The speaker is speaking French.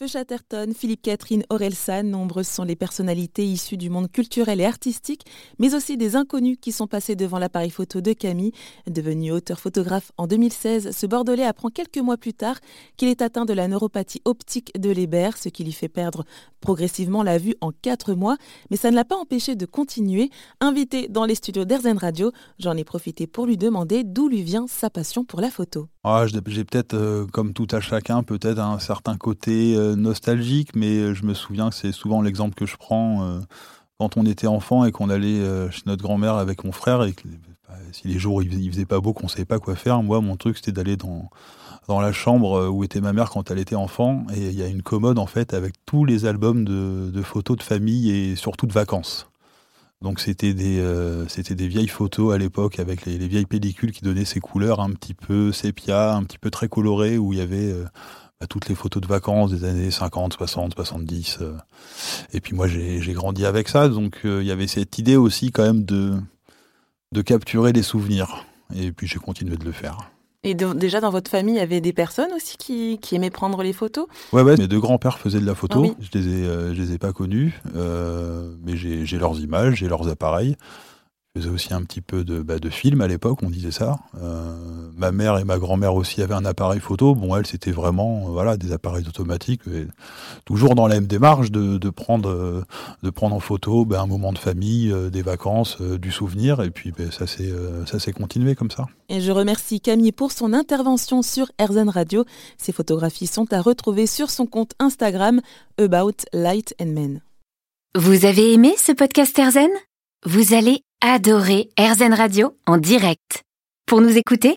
Feu Chatterton, Philippe Catherine, Orelsan, nombreuses sont les personnalités issues du monde culturel et artistique, mais aussi des inconnus qui sont passés devant l'appareil photo de Camille. Devenu auteur-photographe en 2016, ce Bordelais apprend quelques mois plus tard qu'il est atteint de la neuropathie optique de l'Hébert, ce qui lui fait perdre progressivement la vue en quatre mois, mais ça ne l'a pas empêché de continuer. Invité dans les studios d'Airzen Radio, j'en ai profité pour lui demander d'où lui vient sa passion pour la photo. Ah, j'ai peut-être, euh, comme tout à chacun, peut-être un certain côté euh, nostalgique, mais euh, je me souviens que c'est souvent l'exemple que je prends quand on était enfant et qu'on allait chez notre grand-mère avec mon frère et bah, si les jours il faisait pas beau, qu'on savait pas quoi faire, moi mon truc c'était d'aller dans dans la chambre où était ma mère quand elle était enfant et il y a une commode en fait avec tous les albums de, photos de famille et surtout de vacances. Donc c'était des, c'était des vieilles photos à l'époque avec les, les, vieilles pellicules qui donnaient ces couleurs un petit peu sépia, un petit peu très colorées où il y avait bah, toutes les photos de vacances des années 50, 60, 70. Et puis moi, j'ai grandi avec ça, donc euh, il y avait cette idée aussi quand même de, de capturer les souvenirs. Et puis j'ai continué de le faire. Et déjà dans votre famille, il y avait des personnes aussi qui, qui aimaient prendre les photos? Ouais, ouais. Mes deux grands-pères faisaient de la photo. Ah je les ai, euh, je les ai pas connus, euh, mais j'ai leurs images, j'ai leurs appareils faisais aussi un petit peu de, bah, de film à l'époque, on disait ça. Euh, ma mère et ma grand-mère aussi avaient un appareil photo. Bon, elle, c'était vraiment euh, voilà des appareils automatiques. toujours dans la même démarche de, de prendre, euh, de prendre en photo bah, un moment de famille, des vacances, du souvenir. Et puis bah, ça s'est continué comme ça. Et je remercie Camille pour son intervention sur Erzen Radio. Ces photographies sont à retrouver sur son compte Instagram About Light and Men. Vous avez aimé ce podcast Erzen Vous allez Adorez AirZen Radio en direct. Pour nous écouter,